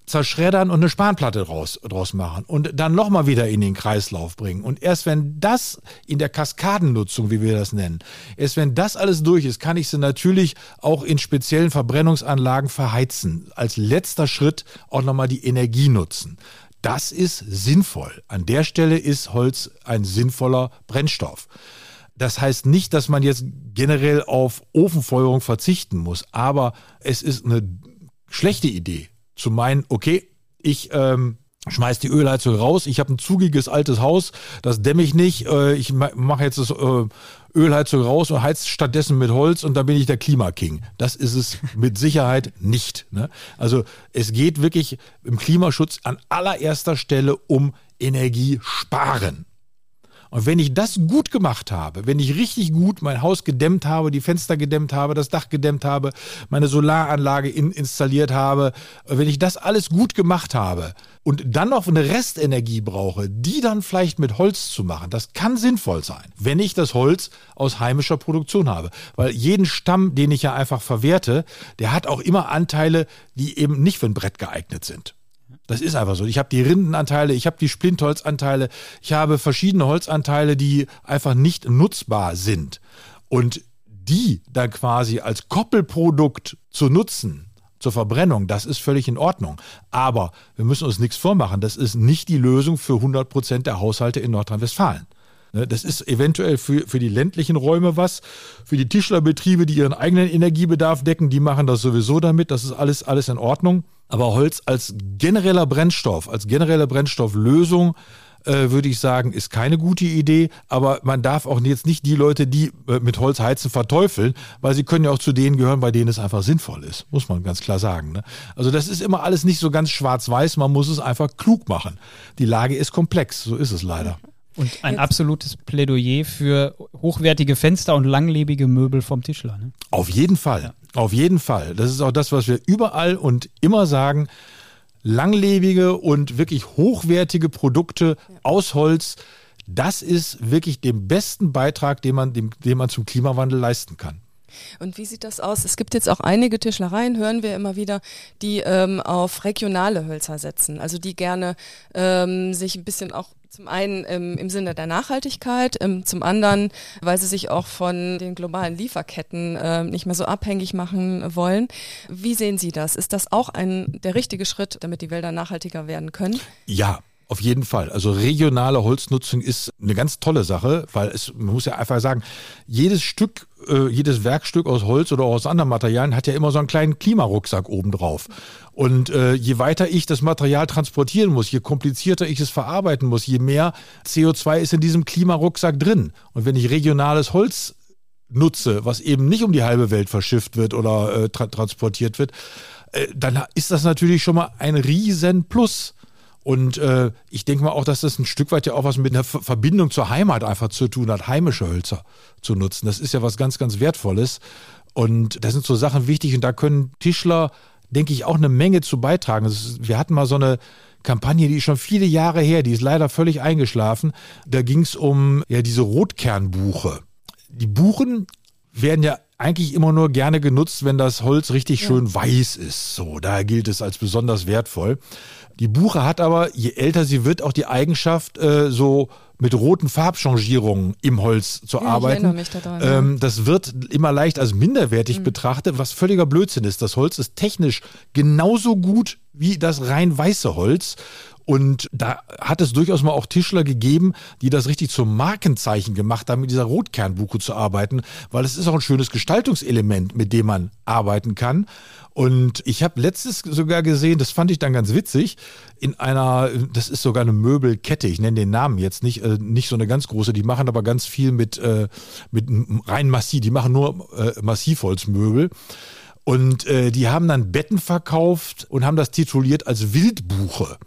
zerschreddern und eine Spanplatte draus, draus machen und dann nochmal wieder in den Kreislauf bringen. Und erst wenn das in der Kaskadennutzung, wie wir das nennen, erst wenn das alles durch ist, kann ich sie natürlich auch in speziellen Verbrennungsanlagen verheizen. Als letzter Schritt auch nochmal die Energie nutzen. Das ist sinnvoll. An der Stelle ist Holz ein sinnvoller Brennstoff. Das heißt nicht, dass man jetzt generell auf Ofenfeuerung verzichten muss, aber es ist eine schlechte Idee zu meinen, okay, ich ähm, schmeiß die Ölheizung raus, ich habe ein zugiges altes Haus, das dämme ich nicht, äh, ich mache jetzt das äh, Ölheizung raus und heizt stattdessen mit Holz und dann bin ich der Klimaking. Das ist es mit Sicherheit nicht. Ne? Also es geht wirklich im Klimaschutz an allererster Stelle um Energie sparen. Und wenn ich das gut gemacht habe, wenn ich richtig gut mein Haus gedämmt habe, die Fenster gedämmt habe, das Dach gedämmt habe, meine Solaranlage in, installiert habe, wenn ich das alles gut gemacht habe und dann noch eine Restenergie brauche, die dann vielleicht mit Holz zu machen, das kann sinnvoll sein, wenn ich das Holz aus heimischer Produktion habe. Weil jeden Stamm, den ich ja einfach verwerte, der hat auch immer Anteile, die eben nicht für ein Brett geeignet sind. Das ist einfach so. Ich habe die Rindenanteile, ich habe die Splintholzanteile, ich habe verschiedene Holzanteile, die einfach nicht nutzbar sind. Und die dann quasi als Koppelprodukt zu nutzen, zur Verbrennung, das ist völlig in Ordnung. Aber wir müssen uns nichts vormachen, das ist nicht die Lösung für 100 Prozent der Haushalte in Nordrhein-Westfalen. Ne, das ist eventuell für, für die ländlichen Räume was. Für die Tischlerbetriebe, die ihren eigenen Energiebedarf decken, die machen das sowieso damit. Das ist alles, alles in Ordnung. Aber Holz als genereller Brennstoff, als generelle Brennstofflösung, äh, würde ich sagen, ist keine gute Idee. Aber man darf auch jetzt nicht die Leute, die äh, mit Holz heizen, verteufeln, weil sie können ja auch zu denen gehören, bei denen es einfach sinnvoll ist. Muss man ganz klar sagen. Ne? Also das ist immer alles nicht so ganz schwarz-weiß. Man muss es einfach klug machen. Die Lage ist komplex. So ist es leider. Und ein Jetzt. absolutes Plädoyer für hochwertige Fenster und langlebige Möbel vom Tischler. Ne? Auf jeden Fall. Ja. Auf jeden Fall. Das ist auch das, was wir überall und immer sagen. Langlebige und wirklich hochwertige Produkte ja. aus Holz, das ist wirklich den besten Beitrag, den man, dem, den man zum Klimawandel leisten kann. Und wie sieht das aus? Es gibt jetzt auch einige Tischlereien, hören wir immer wieder, die ähm, auf regionale Hölzer setzen. Also die gerne ähm, sich ein bisschen auch zum einen ähm, im Sinne der Nachhaltigkeit, ähm, zum anderen, weil sie sich auch von den globalen Lieferketten äh, nicht mehr so abhängig machen wollen. Wie sehen Sie das? Ist das auch ein der richtige Schritt, damit die Wälder nachhaltiger werden können? Ja, auf jeden Fall. Also regionale Holznutzung ist eine ganz tolle Sache, weil es, man muss ja einfach sagen, jedes Stück, äh, jedes Werkstück aus Holz oder aus anderen Materialien hat ja immer so einen kleinen Klimarucksack obendrauf. Und äh, je weiter ich das Material transportieren muss, je komplizierter ich es verarbeiten muss, je mehr CO2 ist in diesem Klimarucksack drin. Und wenn ich regionales Holz nutze, was eben nicht um die halbe Welt verschifft wird oder äh, tra transportiert wird, äh, dann ist das natürlich schon mal ein riesen Plus. Und äh, ich denke mal auch, dass das ein Stück weit ja auch was mit einer Verbindung zur Heimat einfach zu tun hat, heimische Hölzer zu nutzen. Das ist ja was ganz, ganz Wertvolles. Und da sind so Sachen wichtig und da können Tischler, denke ich, auch eine Menge zu beitragen. Ist, wir hatten mal so eine Kampagne, die ist schon viele Jahre her, die ist leider völlig eingeschlafen. Da ging es um ja diese Rotkernbuche. Die Buchen werden ja eigentlich immer nur gerne genutzt, wenn das Holz richtig ja. schön weiß ist. So, da gilt es als besonders wertvoll. Die Buche hat aber, je älter sie wird, auch die Eigenschaft, äh, so mit roten Farbchangierungen im Holz zu ja, arbeiten. Ich mich daran, ähm. Das wird immer leicht als minderwertig mhm. betrachtet, was völliger Blödsinn ist. Das Holz ist technisch genauso gut wie das rein weiße Holz. Und da hat es durchaus mal auch Tischler gegeben, die das richtig zum Markenzeichen gemacht haben, mit dieser Rotkernbuche zu arbeiten, weil es ist auch ein schönes Gestaltungselement, mit dem man arbeiten kann. Und ich habe letztes sogar gesehen, das fand ich dann ganz witzig, in einer, das ist sogar eine Möbelkette, ich nenne den Namen jetzt nicht, äh, nicht so eine ganz große, die machen aber ganz viel mit, äh, mit rein Massiv, die machen nur äh, Massivholzmöbel. Und äh, die haben dann Betten verkauft und haben das tituliert als Wildbuche.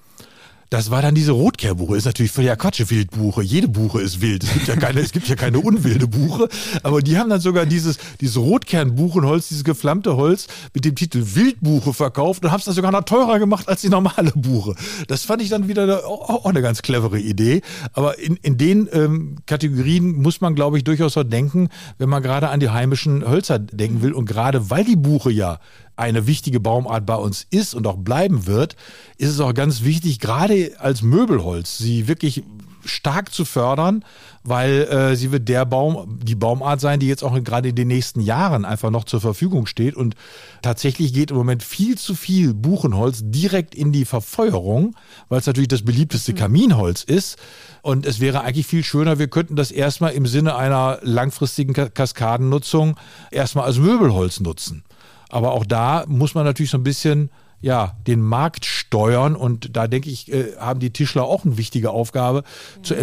Das war dann diese Rotkehrbuche. Ist natürlich völliger Quatsch, Wildbuche. Jede Buche ist wild. Es gibt ja keine, es gibt ja keine unwilde Buche. Aber die haben dann sogar dieses, dieses Rotkernbuchenholz, dieses geflammte Holz mit dem Titel Wildbuche verkauft und haben es dann sogar noch teurer gemacht als die normale Buche. Das fand ich dann wieder eine, auch eine ganz clevere Idee. Aber in, in den ähm, Kategorien muss man, glaube ich, durchaus so denken, wenn man gerade an die heimischen Hölzer denken will. Und gerade weil die Buche ja eine wichtige Baumart bei uns ist und auch bleiben wird, ist es auch ganz wichtig, gerade als Möbelholz, sie wirklich stark zu fördern, weil äh, sie wird der Baum, die Baumart sein, die jetzt auch gerade in den nächsten Jahren einfach noch zur Verfügung steht. Und tatsächlich geht im Moment viel zu viel Buchenholz direkt in die Verfeuerung, weil es natürlich das beliebteste mhm. Kaminholz ist. Und es wäre eigentlich viel schöner, wir könnten das erstmal im Sinne einer langfristigen Kaskadennutzung erstmal als Möbelholz nutzen. Aber auch da muss man natürlich so ein bisschen ja, den Markt steuern. Und da denke ich, äh, haben die Tischler auch eine wichtige Aufgabe, zu,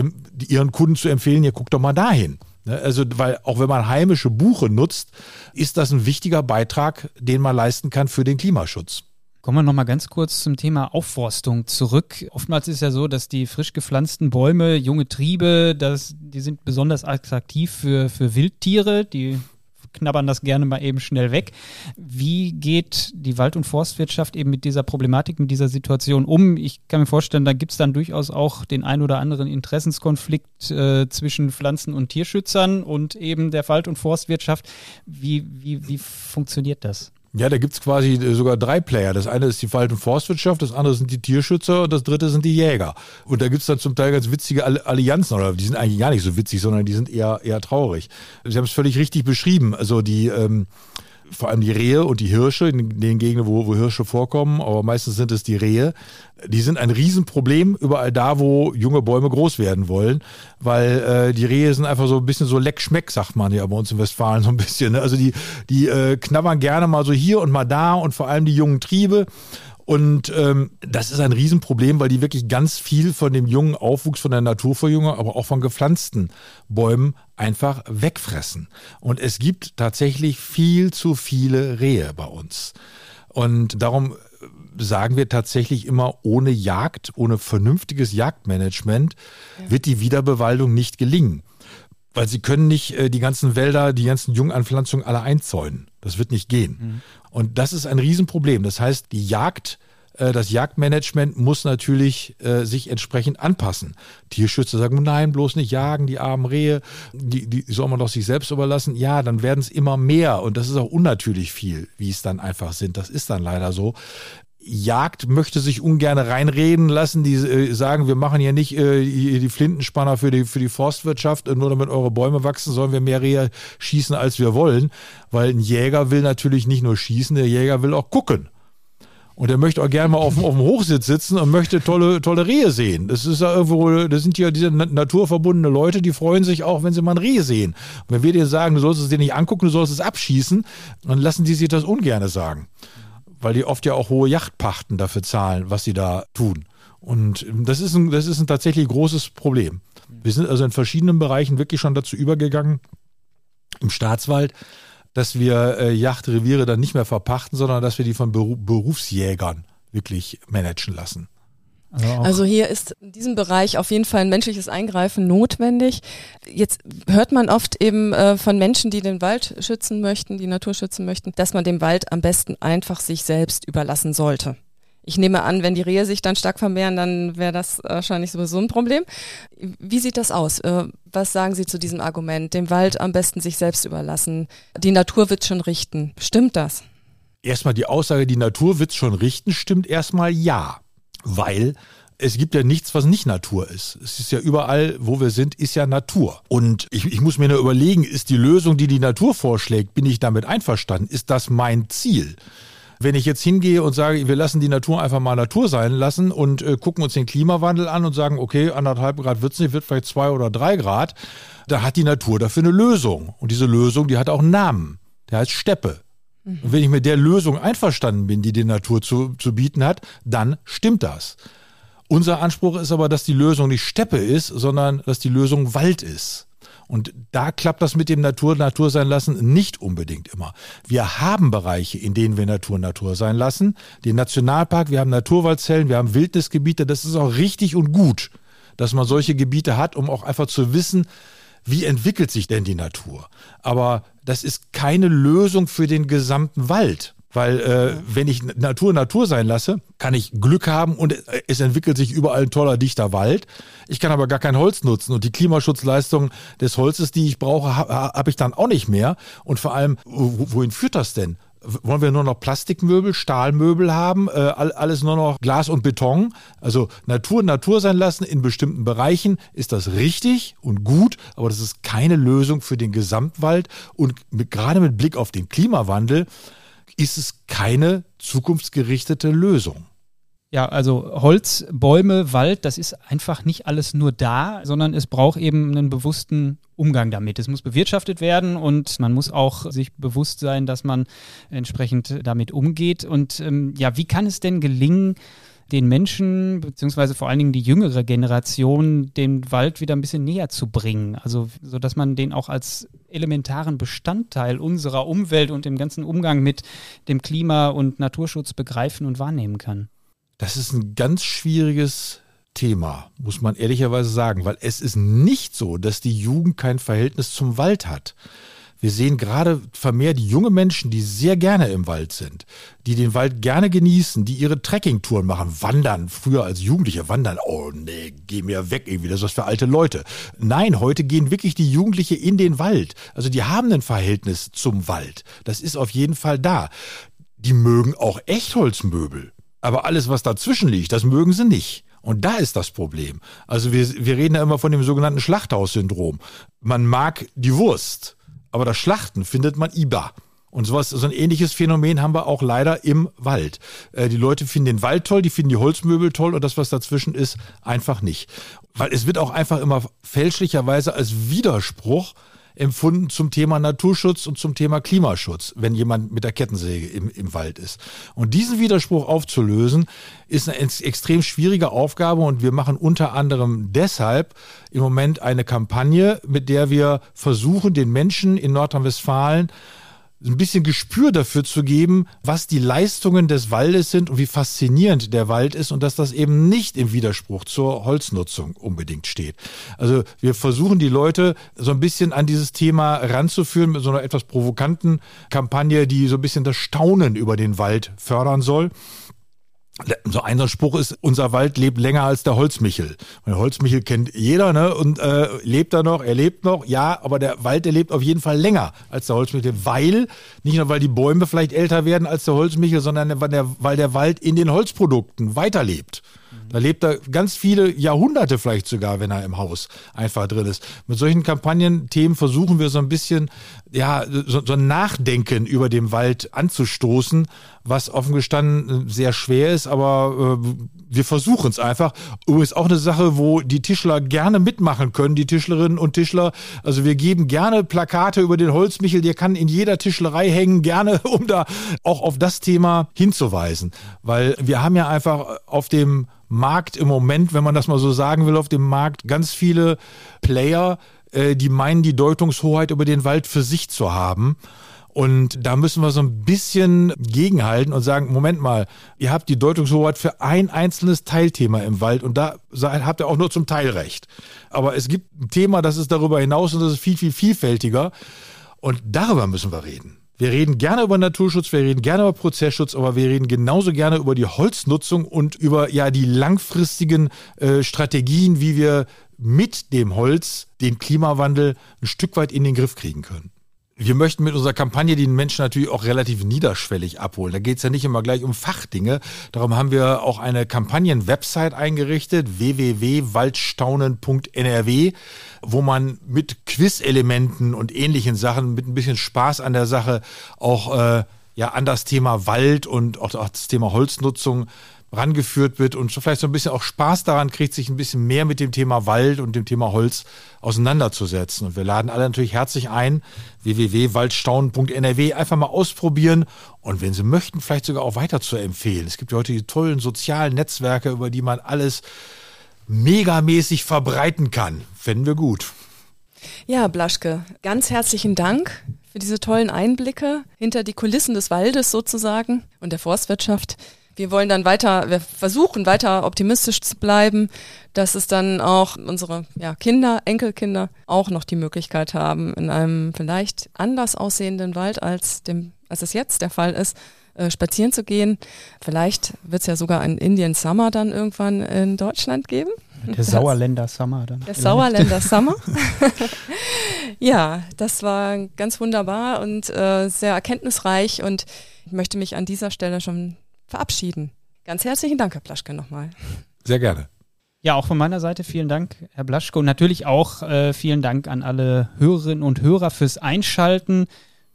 ihren Kunden zu empfehlen, ihr guckt doch mal dahin. Ne, also, weil auch wenn man heimische Buche nutzt, ist das ein wichtiger Beitrag, den man leisten kann für den Klimaschutz. Kommen wir nochmal ganz kurz zum Thema Aufforstung zurück. Oftmals ist ja so, dass die frisch gepflanzten Bäume, junge Triebe, das, die sind besonders attraktiv für, für Wildtiere, die knabbern das gerne mal eben schnell weg. Wie geht die Wald- und Forstwirtschaft eben mit dieser Problematik, mit dieser Situation um? Ich kann mir vorstellen, da gibt es dann durchaus auch den ein oder anderen Interessenskonflikt äh, zwischen Pflanzen- und Tierschützern und eben der Wald- und Forstwirtschaft. Wie, wie, wie funktioniert das? Ja, da gibt's quasi äh, sogar drei Player. Das eine ist die Wald- Forstwirtschaft, das andere sind die Tierschützer und das dritte sind die Jäger. Und da gibt's dann zum Teil ganz witzige Allianzen, oder die sind eigentlich gar nicht so witzig, sondern die sind eher, eher traurig. Sie haben es völlig richtig beschrieben. Also die ähm, vor allem die Rehe und die Hirsche, in den Gegenden, wo, wo Hirsche vorkommen, aber meistens sind es die Rehe, die sind ein Riesenproblem überall da, wo junge Bäume groß werden wollen, weil äh, die Rehe sind einfach so ein bisschen so leckschmeck, sagt man ja bei uns in Westfalen so ein bisschen. Ne? Also die, die äh, knabbern gerne mal so hier und mal da und vor allem die jungen Triebe. Und ähm, das ist ein Riesenproblem, weil die wirklich ganz viel von dem jungen Aufwuchs, von der Naturverjüngung, aber auch von gepflanzten Bäumen einfach wegfressen. Und es gibt tatsächlich viel zu viele Rehe bei uns. Und darum sagen wir tatsächlich immer, ohne Jagd, ohne vernünftiges Jagdmanagement ja. wird die Wiederbewaldung nicht gelingen. Weil sie können nicht äh, die ganzen Wälder, die ganzen Junganpflanzungen alle einzäunen. Das wird nicht gehen. Mhm. Und das ist ein Riesenproblem. Das heißt, die Jagd äh, das Jagdmanagement muss natürlich äh, sich entsprechend anpassen. Tierschützer sagen, nein, bloß nicht jagen, die armen Rehe, die, die soll man doch sich selbst überlassen. Ja, dann werden es immer mehr und das ist auch unnatürlich viel, wie es dann einfach sind. Das ist dann leider so. Jagd möchte sich ungern reinreden lassen. Die äh, sagen, wir machen ja nicht äh, die Flintenspanner für die, für die Forstwirtschaft, nur damit eure Bäume wachsen, sollen wir mehr Rehe schießen, als wir wollen. Weil ein Jäger will natürlich nicht nur schießen, der Jäger will auch gucken. Und er möchte auch gerne mal auf, auf dem Hochsitz sitzen und möchte tolle, tolle Rehe sehen. Das ist ja irgendwo, das sind ja diese naturverbundene Leute, die freuen sich auch, wenn sie mal ein Reh sehen. Und wenn wir dir sagen, du sollst es dir nicht angucken, du sollst es abschießen, dann lassen die sich das ungerne sagen weil die oft ja auch hohe Yachtpachten dafür zahlen, was sie da tun. Und das ist ein, das ist ein tatsächlich großes Problem. Wir sind also in verschiedenen Bereichen wirklich schon dazu übergegangen, im Staatswald, dass wir äh, Yachtreviere dann nicht mehr verpachten, sondern dass wir die von Beru Berufsjägern wirklich managen lassen. Also, also, hier ist in diesem Bereich auf jeden Fall ein menschliches Eingreifen notwendig. Jetzt hört man oft eben äh, von Menschen, die den Wald schützen möchten, die Natur schützen möchten, dass man den Wald am besten einfach sich selbst überlassen sollte. Ich nehme an, wenn die Rehe sich dann stark vermehren, dann wäre das wahrscheinlich sowieso ein Problem. Wie sieht das aus? Äh, was sagen Sie zu diesem Argument? Den Wald am besten sich selbst überlassen. Die Natur wird schon richten. Stimmt das? Erstmal die Aussage, die Natur wird schon richten, stimmt erstmal ja weil es gibt ja nichts, was nicht Natur ist. Es ist ja überall, wo wir sind, ist ja Natur. Und ich, ich muss mir nur überlegen, ist die Lösung, die die Natur vorschlägt, bin ich damit einverstanden? Ist das mein Ziel? Wenn ich jetzt hingehe und sage, wir lassen die Natur einfach mal Natur sein lassen und äh, gucken uns den Klimawandel an und sagen, okay, anderthalb Grad wird es nicht, wird vielleicht zwei oder drei Grad, da hat die Natur dafür eine Lösung. Und diese Lösung, die hat auch einen Namen. Der heißt Steppe. Und wenn ich mit der Lösung einverstanden bin, die die Natur zu, zu bieten hat, dann stimmt das. Unser Anspruch ist aber, dass die Lösung nicht Steppe ist, sondern dass die Lösung Wald ist. Und da klappt das mit dem Natur Natur sein lassen nicht unbedingt immer. Wir haben Bereiche, in denen wir Natur Natur sein lassen. Den Nationalpark, wir haben Naturwaldzellen, wir haben Wildnisgebiete. Das ist auch richtig und gut, dass man solche Gebiete hat, um auch einfach zu wissen, wie entwickelt sich denn die Natur. Aber das ist keine Lösung für den gesamten Wald. Weil äh, wenn ich Natur Natur sein lasse, kann ich Glück haben und es entwickelt sich überall ein toller, dichter Wald. Ich kann aber gar kein Holz nutzen und die Klimaschutzleistung des Holzes, die ich brauche, habe hab ich dann auch nicht mehr. Und vor allem, wohin führt das denn? Wollen wir nur noch Plastikmöbel, Stahlmöbel haben, äh, alles nur noch Glas und Beton. Also Natur Natur sein lassen in bestimmten Bereichen ist das richtig und gut, aber das ist keine Lösung für den Gesamtwald und mit, gerade mit Blick auf den Klimawandel ist es keine zukunftsgerichtete Lösung. Ja, also Holz, Bäume, Wald, das ist einfach nicht alles nur da, sondern es braucht eben einen bewussten Umgang damit. Es muss bewirtschaftet werden und man muss auch sich bewusst sein, dass man entsprechend damit umgeht. Und ähm, ja, wie kann es denn gelingen, den Menschen, beziehungsweise vor allen Dingen die jüngere Generation, den Wald wieder ein bisschen näher zu bringen. Also, so dass man den auch als elementaren Bestandteil unserer Umwelt und im ganzen Umgang mit dem Klima- und Naturschutz begreifen und wahrnehmen kann. Das ist ein ganz schwieriges Thema, muss man ehrlicherweise sagen, weil es ist nicht so, dass die Jugend kein Verhältnis zum Wald hat. Wir sehen gerade vermehrt junge Menschen, die sehr gerne im Wald sind, die den Wald gerne genießen, die ihre Trekkingtouren machen, wandern. Früher als Jugendliche wandern. Oh nee, geh mir weg irgendwie, das ist was für alte Leute. Nein, heute gehen wirklich die Jugendliche in den Wald. Also die haben ein Verhältnis zum Wald. Das ist auf jeden Fall da. Die mögen auch Echtholzmöbel. Aber alles, was dazwischen liegt, das mögen sie nicht. Und da ist das Problem. Also wir, wir reden ja immer von dem sogenannten Schlachthaussyndrom. Man mag die Wurst, aber das Schlachten findet man IBA. Und sowas, so ein ähnliches Phänomen haben wir auch leider im Wald. Äh, die Leute finden den Wald toll, die finden die Holzmöbel toll und das, was dazwischen ist, einfach nicht. Weil es wird auch einfach immer fälschlicherweise als Widerspruch empfunden zum Thema Naturschutz und zum Thema Klimaschutz, wenn jemand mit der Kettensäge im, im Wald ist. Und diesen Widerspruch aufzulösen, ist eine extrem schwierige Aufgabe und wir machen unter anderem deshalb im Moment eine Kampagne, mit der wir versuchen, den Menschen in Nordrhein-Westfalen ein bisschen Gespür dafür zu geben, was die Leistungen des Waldes sind und wie faszinierend der Wald ist und dass das eben nicht im Widerspruch zur Holznutzung unbedingt steht. Also wir versuchen die Leute so ein bisschen an dieses Thema ranzuführen mit so einer etwas provokanten Kampagne, die so ein bisschen das Staunen über den Wald fördern soll. So ein Spruch ist, unser Wald lebt länger als der Holzmichel. der Holzmichel kennt jeder, ne? Und äh, lebt er noch, er lebt noch, ja, aber der Wald, der lebt auf jeden Fall länger als der Holzmichel, weil, nicht nur weil die Bäume vielleicht älter werden als der Holzmichel, sondern weil der, weil der Wald in den Holzprodukten weiterlebt. Da lebt er ganz viele Jahrhunderte vielleicht sogar, wenn er im Haus einfach drin ist. Mit solchen Kampagnenthemen versuchen wir so ein bisschen, ja, so, so ein Nachdenken über den Wald anzustoßen, was offen gestanden sehr schwer ist, aber äh, wir versuchen es einfach. Übrigens auch eine Sache, wo die Tischler gerne mitmachen können, die Tischlerinnen und Tischler. Also wir geben gerne Plakate über den Holzmichel, der kann in jeder Tischlerei hängen, gerne, um da auch auf das Thema hinzuweisen. Weil wir haben ja einfach auf dem Markt im Moment, wenn man das mal so sagen will, auf dem Markt ganz viele Player, äh, die meinen, die Deutungshoheit über den Wald für sich zu haben. Und da müssen wir so ein bisschen gegenhalten und sagen, Moment mal, ihr habt die Deutungshoheit für ein einzelnes Teilthema im Wald und da habt ihr auch nur zum Teil recht. Aber es gibt ein Thema, das ist darüber hinaus und das ist viel, viel vielfältiger. Und darüber müssen wir reden. Wir reden gerne über Naturschutz, wir reden gerne über Prozessschutz, aber wir reden genauso gerne über die Holznutzung und über ja die langfristigen äh, Strategien, wie wir mit dem Holz den Klimawandel ein Stück weit in den Griff kriegen können. Wir möchten mit unserer Kampagne den Menschen natürlich auch relativ niederschwellig abholen. Da geht es ja nicht immer gleich um Fachdinge. Darum haben wir auch eine Kampagnen-Website eingerichtet, www.waldstaunen.nrw, wo man mit Quiz-Elementen und ähnlichen Sachen, mit ein bisschen Spaß an der Sache auch äh, ja an das Thema Wald und auch das Thema Holznutzung rangeführt wird und vielleicht so ein bisschen auch Spaß daran kriegt, sich ein bisschen mehr mit dem Thema Wald und dem Thema Holz auseinanderzusetzen. Und wir laden alle natürlich herzlich ein, www.waldstaunen.nrw, einfach mal ausprobieren und wenn Sie möchten, vielleicht sogar auch weiter zu empfehlen. Es gibt ja heute die tollen sozialen Netzwerke, über die man alles megamäßig verbreiten kann. Fänden wir gut. Ja, Blaschke, ganz herzlichen Dank für diese tollen Einblicke hinter die Kulissen des Waldes sozusagen und der Forstwirtschaft wir wollen dann weiter, wir versuchen weiter optimistisch zu bleiben, dass es dann auch unsere ja, Kinder, Enkelkinder auch noch die Möglichkeit haben, in einem vielleicht anders aussehenden Wald als dem, als es jetzt der Fall ist, äh, spazieren zu gehen. Vielleicht wird es ja sogar einen Indian Summer dann irgendwann in Deutschland geben. Der Sauerländer Summer dann. Der Sauerländer Summer. ja, das war ganz wunderbar und äh, sehr erkenntnisreich und ich möchte mich an dieser Stelle schon verabschieden. Ganz herzlichen Dank, Herr Plaschke, nochmal. Sehr gerne. Ja, auch von meiner Seite vielen Dank, Herr Blaschke. Und natürlich auch äh, vielen Dank an alle Hörerinnen und Hörer fürs Einschalten.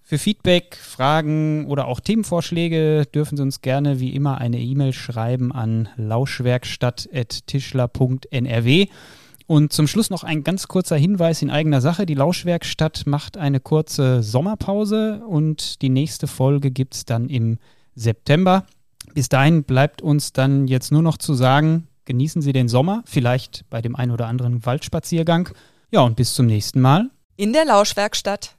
Für Feedback, Fragen oder auch Themenvorschläge dürfen Sie uns gerne wie immer eine E-Mail schreiben an lauschwerkstatt.tischler.nrw. Und zum Schluss noch ein ganz kurzer Hinweis in eigener Sache. Die Lauschwerkstatt macht eine kurze Sommerpause und die nächste Folge gibt es dann im September. Bis dahin bleibt uns dann jetzt nur noch zu sagen, genießen Sie den Sommer, vielleicht bei dem ein oder anderen Waldspaziergang. Ja, und bis zum nächsten Mal. In der Lauschwerkstatt.